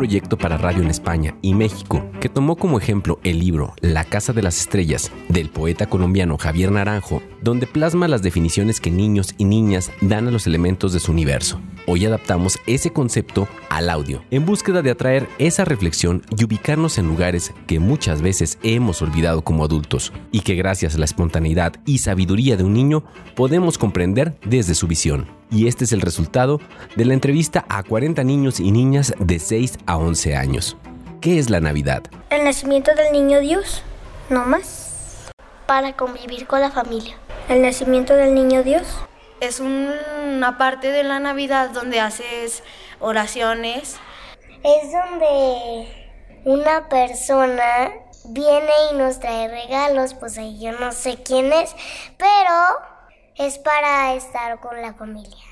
proyecto para radio en España y México que tomó como ejemplo el libro La Casa de las Estrellas del poeta colombiano Javier Naranjo, donde plasma las definiciones que niños y niñas dan a los elementos de su universo. Hoy adaptamos ese concepto al audio, en búsqueda de atraer esa reflexión y ubicarnos en lugares que muchas veces hemos olvidado como adultos y que gracias a la espontaneidad y sabiduría de un niño podemos comprender desde su visión. Y este es el resultado de la entrevista a 40 niños y niñas de 6 a 11 años. ¿Qué es la Navidad? El nacimiento del niño Dios, no más. Para convivir con la familia. El nacimiento del niño Dios. Es una parte de la Navidad donde haces oraciones. Es donde una persona viene y nos trae regalos, pues ahí yo no sé quién es, pero es para estar con la familia.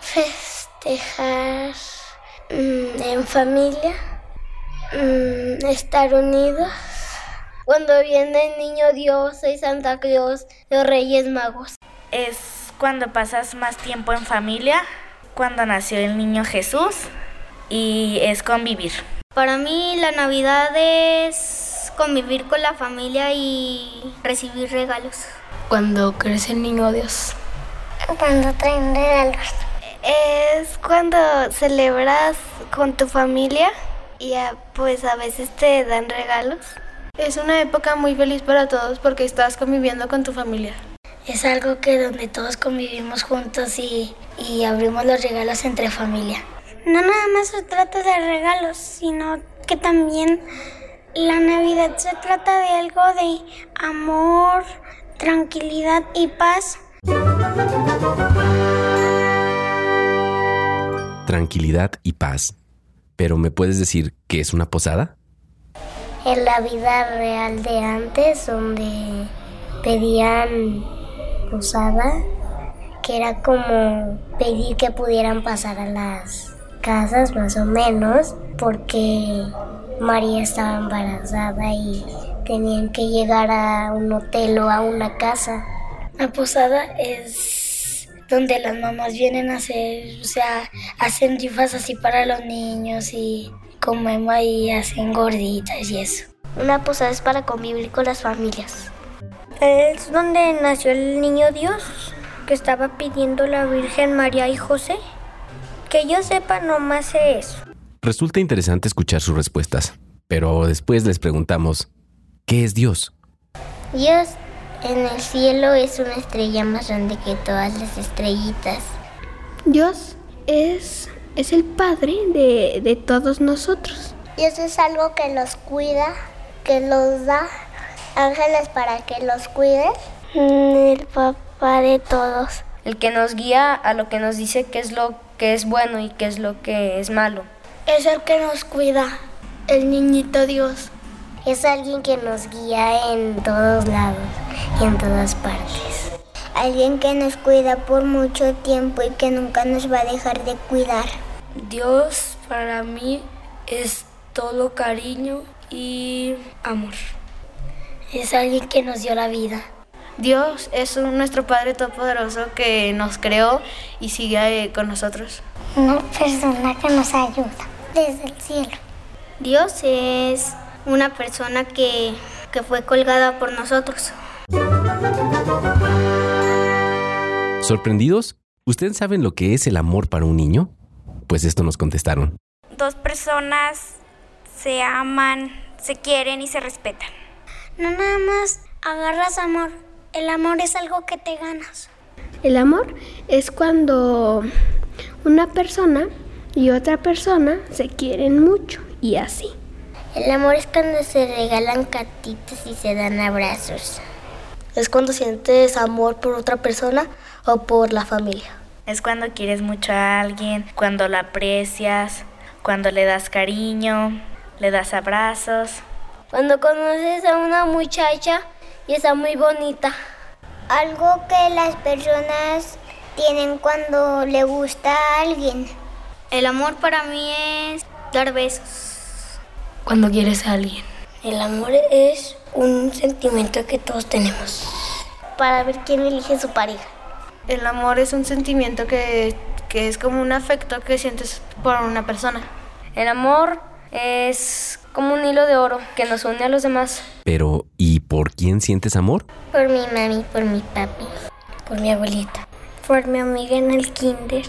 Festejar mm, en familia Mm, estar unidos. Cuando viene el niño Dios y Santa Claus, los Reyes Magos. Es cuando pasas más tiempo en familia, cuando nació el niño Jesús y es convivir. Para mí la Navidad es convivir con la familia y recibir regalos. Cuando crece el niño Dios. Cuando traen regalos. Es cuando celebras con tu familia y pues a veces te dan regalos. Es una época muy feliz para todos porque estás conviviendo con tu familia. Es algo que donde todos convivimos juntos y, y abrimos los regalos entre familia. No nada más se trata de regalos, sino que también la Navidad se trata de algo de amor, tranquilidad y paz. Tranquilidad y paz. Pero ¿me puedes decir qué es una posada? En la vida real de antes, donde pedían posada, que era como pedir que pudieran pasar a las casas más o menos, porque María estaba embarazada y tenían que llegar a un hotel o a una casa. La posada es donde las mamás vienen a hacer, o sea, hacen rifas así para los niños y comemos ahí, hacen gorditas y eso. Una posada es para convivir con las familias. Es donde nació el niño Dios que estaba pidiendo la Virgen María y José. Que yo sepa, nomás sé eso. Resulta interesante escuchar sus respuestas, pero después les preguntamos, ¿qué es Dios? Dios en el cielo es una estrella más grande que todas las estrellitas. Dios es, es el Padre de, de todos nosotros. Dios es algo que los cuida, que los da ángeles para que los cuide. Mm, el papá de todos. El que nos guía a lo que nos dice que es lo que es bueno y qué es lo que es malo. Es el que nos cuida, el niñito Dios. Es alguien que nos guía en todos lados y en todas partes. Alguien que nos cuida por mucho tiempo y que nunca nos va a dejar de cuidar. Dios para mí es todo cariño y amor. Es alguien que nos dio la vida. Dios es nuestro Padre Todopoderoso que nos creó y sigue con nosotros. Una persona que nos ayuda desde el cielo. Dios es una persona que, que fue colgada por nosotros. ¿Sorprendidos? ¿Ustedes saben lo que es el amor para un niño? Pues esto nos contestaron. Dos personas se aman, se quieren y se respetan. No nada más agarras amor, el amor es algo que te ganas. El amor es cuando una persona y otra persona se quieren mucho y así. El amor es cuando se regalan cartitas y se dan abrazos. Es cuando sientes amor por otra persona o por la familia. Es cuando quieres mucho a alguien, cuando la aprecias, cuando le das cariño, le das abrazos. Cuando conoces a una muchacha y está muy bonita. Algo que las personas tienen cuando le gusta a alguien. El amor para mí es dar besos cuando quieres a alguien. El amor es un sentimiento que todos tenemos para ver quién elige su pareja. El amor es un sentimiento que, que es como un afecto que sientes por una persona. El amor Es como un hilo de oro que nos une a los demás. Pero, ¿y por quién sientes amor? Por mi mami, por mi papi, por mi abuelita, por mi amiga en el kinder,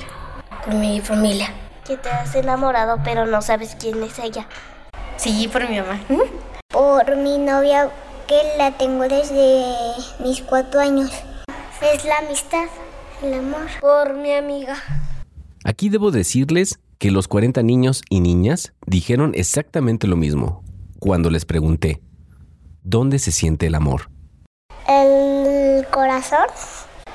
por mi familia. Que te has enamorado pero no sabes quién es ella. Sí, por mi mamá. Por mi novia que la tengo desde mis cuatro años. Es la amistad, el amor. Por mi amiga. Aquí debo decirles que los 40 niños y niñas dijeron exactamente lo mismo cuando les pregunté, ¿dónde se siente el amor? El corazón.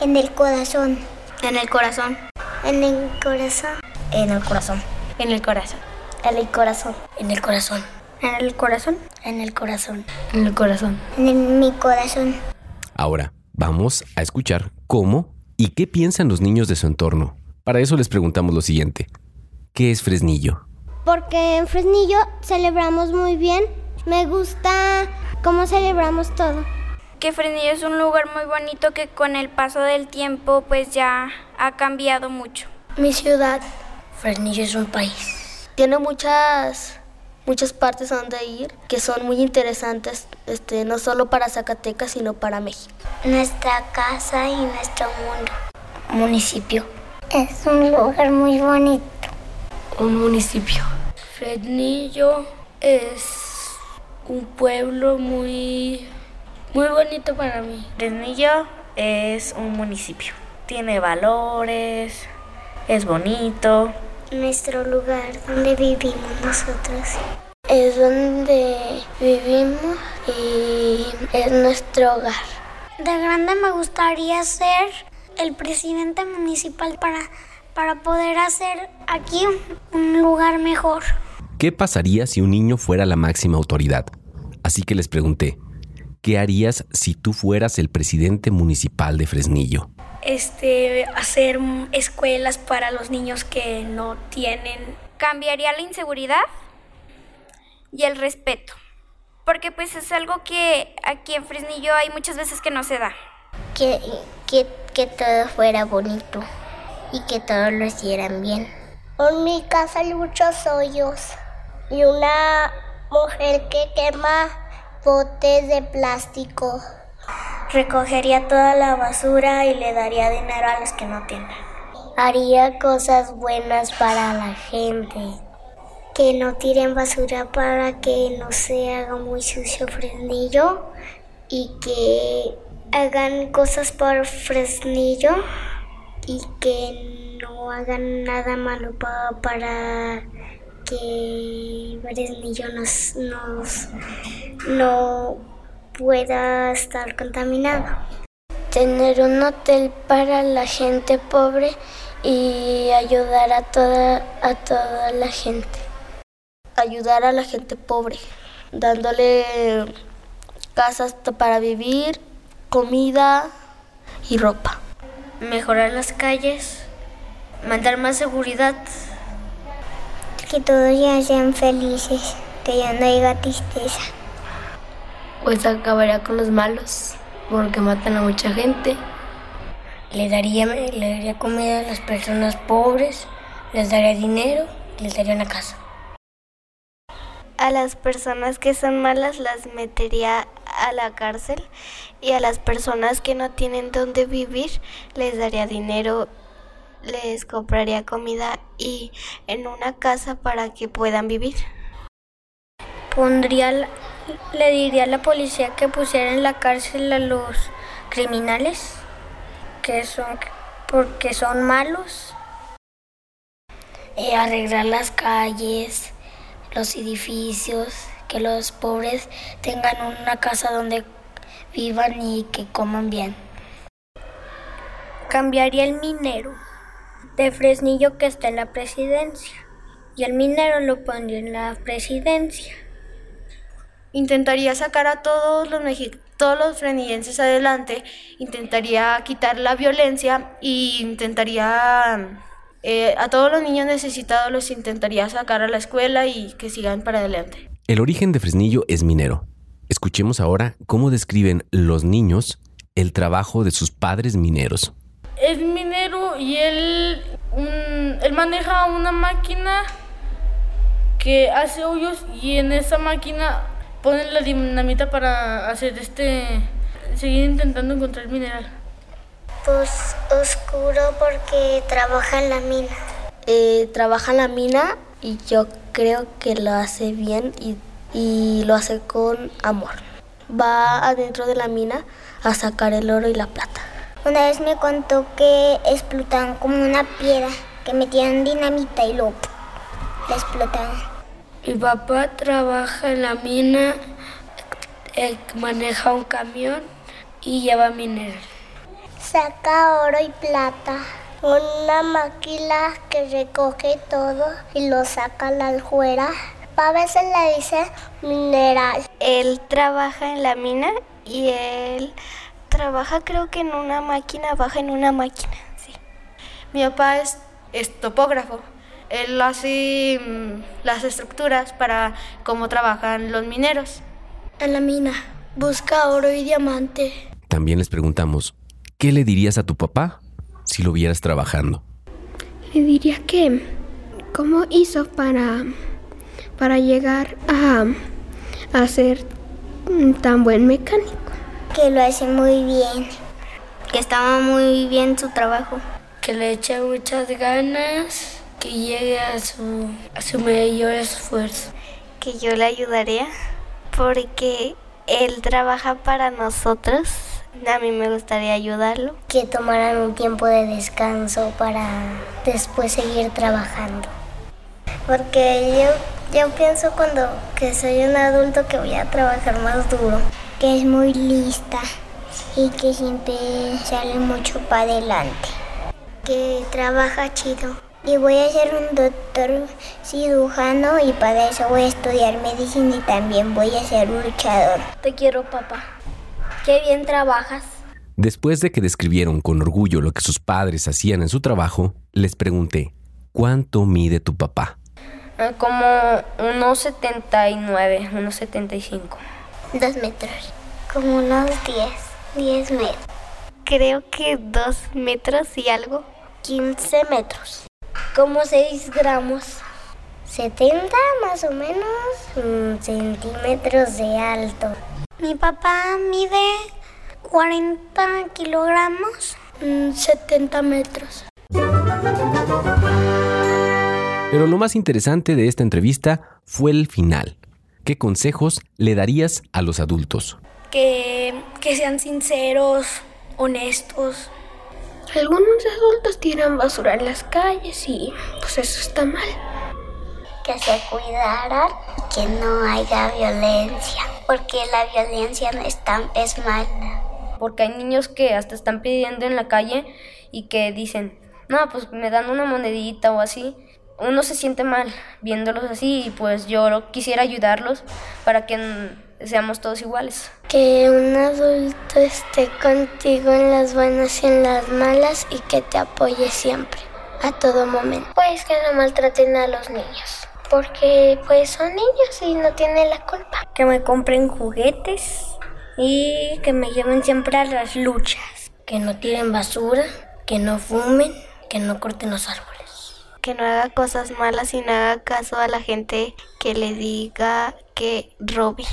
En el corazón. En el corazón. En el corazón. En el corazón. En el corazón. En el corazón. En el corazón. En el corazón. En el corazón. En el corazón. En mi corazón. Ahora, vamos a escuchar cómo y qué piensan los niños de su entorno. Para eso les preguntamos lo siguiente. ¿Qué es Fresnillo? Porque en Fresnillo celebramos muy bien. Me gusta cómo celebramos todo. Que Fresnillo es un lugar muy bonito que con el paso del tiempo pues ya ha cambiado mucho. Mi ciudad. Fresnillo es un país. Tiene muchas muchas partes a donde ir que son muy interesantes, este, no solo para Zacatecas, sino para México. Nuestra casa y nuestro mundo. Municipio. Es un lugar muy bonito. Un municipio. Fresnillo es un pueblo muy, muy bonito para mí. Fresnillo es un municipio. Tiene valores, es bonito. Nuestro lugar donde vivimos nosotros. Es donde vivimos y es nuestro hogar. De grande me gustaría ser el presidente municipal para, para poder hacer aquí un lugar mejor. ¿Qué pasaría si un niño fuera la máxima autoridad? Así que les pregunté, ¿qué harías si tú fueras el presidente municipal de Fresnillo? Este, hacer escuelas para los niños que no tienen. Cambiaría la inseguridad y el respeto. Porque pues es algo que aquí en Fresnillo hay muchas veces que no se da. Que, que, que todo fuera bonito y que todos lo hicieran bien. En mi casa hay muchos hoyos y una mujer que quema botes de plástico. Recogería toda la basura y le daría dinero a los que no tienen. Haría cosas buenas para la gente. Que no tiren basura para que no se haga muy sucio Fresnillo y que hagan cosas por Fresnillo y que no hagan nada malo pa para que Fresnillo nos, nos, no pueda estar contaminado. Tener un hotel para la gente pobre y ayudar a toda, a toda la gente. Ayudar a la gente pobre, dándole casas para vivir, comida y ropa. Mejorar las calles, mandar más seguridad. Que todos ya sean felices, que ya no haya tristeza. Pues acabaría con los malos, porque matan a mucha gente. Le daría, le daría comida a las personas pobres, les daría dinero, les daría una casa. A las personas que son malas las metería a la cárcel y a las personas que no tienen dónde vivir les daría dinero, les compraría comida y en una casa para que puedan vivir. Pondría, le diría a la policía que pusiera en la cárcel a los criminales que son porque son malos. Eh, arreglar las calles, los edificios, que los pobres tengan una casa donde vivan y que coman bien. Cambiaría el minero de Fresnillo que está en la presidencia y el minero lo pondría en la presidencia. Intentaría sacar a todos los todos los fresnillenses adelante, intentaría quitar la violencia y intentaría eh, a todos los niños necesitados los intentaría sacar a la escuela y que sigan para adelante. El origen de Fresnillo es minero. Escuchemos ahora cómo describen los niños el trabajo de sus padres mineros. Es minero y él, él maneja una máquina que que hace hoyos y en esa máquina ponen la dinamita para hacer este, seguir intentando encontrar mineral. Pues oscuro porque trabaja en la mina. Eh, trabaja en la mina y yo creo que lo hace bien y, y lo hace con amor. Va adentro de la mina a sacar el oro y la plata. Una vez me contó que explotaban como una piedra, que metían dinamita y luego la explotaban. Mi papá trabaja en la mina, eh, maneja un camión y lleva mineral. Saca oro y plata. Una máquina que recoge todo y lo saca a la aljuera. A veces le dice mineral. Él trabaja en la mina y él trabaja creo que en una máquina, baja en una máquina, sí. Mi papá es, es topógrafo. Él hace mm, las estructuras para cómo trabajan los mineros. En la mina, busca oro y diamante. También les preguntamos, ¿qué le dirías a tu papá si lo vieras trabajando? Le diría que, ¿cómo hizo para, para llegar a, a ser tan buen mecánico? Que lo hace muy bien. Que estaba muy bien su trabajo. Que le echa muchas ganas que llegue a su, a su mayor esfuerzo. Que yo le ayudaría porque él trabaja para nosotros. A mí me gustaría ayudarlo. Que tomaran un tiempo de descanso para después seguir trabajando. Porque yo, yo pienso cuando que soy un adulto que voy a trabajar más duro. Que es muy lista y que siempre sale mucho para adelante. Que trabaja chido. Y voy a ser un doctor cirujano y para eso voy a estudiar medicina y también voy a ser un luchador. Te quiero, papá. Qué bien trabajas. Después de que describieron con orgullo lo que sus padres hacían en su trabajo, les pregunté, ¿cuánto mide tu papá? Como unos 79, unos 75. Dos metros. Como unos 10, 10 metros. Creo que dos metros y algo. 15 metros. Como 6 gramos. 70 más o menos mm, centímetros de alto. Mi papá mide 40 kilogramos. Mm, 70 metros. Pero lo más interesante de esta entrevista fue el final. ¿Qué consejos le darías a los adultos? Que, que sean sinceros, honestos. Algunos adultos tiran basura en las calles y pues eso está mal. Que se cuidaran que no haya violencia, porque la violencia no es, tan, es mala. Porque hay niños que hasta están pidiendo en la calle y que dicen, no, pues me dan una monedita o así. Uno se siente mal viéndolos así y pues yo quisiera ayudarlos para que seamos todos iguales. Que un adulto esté contigo en las buenas y en las malas y que te apoye siempre, a todo momento. Pues que no maltraten a los niños, porque pues son niños y no tienen la culpa. Que me compren juguetes y que me lleven siempre a las luchas. Que no tiren basura, que no fumen, que no corten los árboles que no haga cosas malas y no haga caso a la gente que le diga que robe.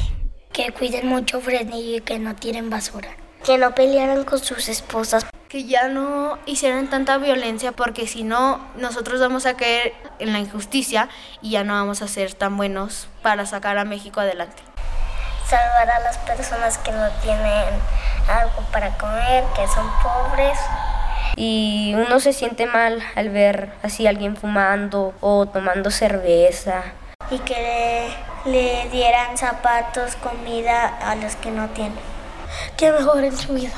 Que cuiden mucho Freddy y que no tiren basura. Que no pelearan con sus esposas. Que ya no hicieran tanta violencia porque si no, nosotros vamos a caer en la injusticia y ya no vamos a ser tan buenos para sacar a México adelante. Salvar a las personas que no tienen algo para comer, que son pobres y uno se siente mal al ver así a alguien fumando o tomando cerveza. Y que le, le, dieran zapatos, comida a los que no tienen. Que mejoren su vida.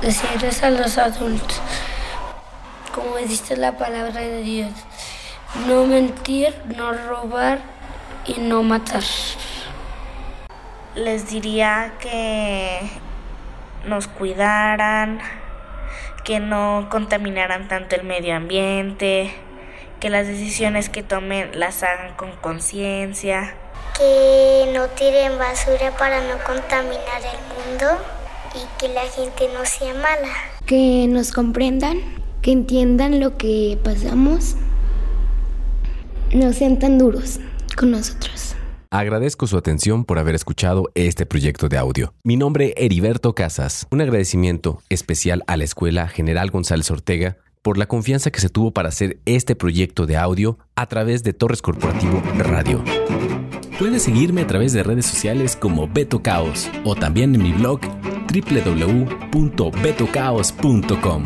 Decirles a los adultos, como dice la palabra de Dios, no mentir, no robar y no matar. Les diría que nos cuidaran, que no contaminaran tanto el medio ambiente, que las decisiones que tomen las hagan con conciencia. Que no tiren basura para no contaminar el mundo y que la gente no sea mala. Que nos comprendan, que entiendan lo que pasamos, no sean tan duros con nosotros. Agradezco su atención por haber escuchado este proyecto de audio. Mi nombre es Heriberto Casas. Un agradecimiento especial a la Escuela General González Ortega por la confianza que se tuvo para hacer este proyecto de audio a través de Torres Corporativo Radio. Puedes seguirme a través de redes sociales como Beto Caos o también en mi blog www.betocaos.com.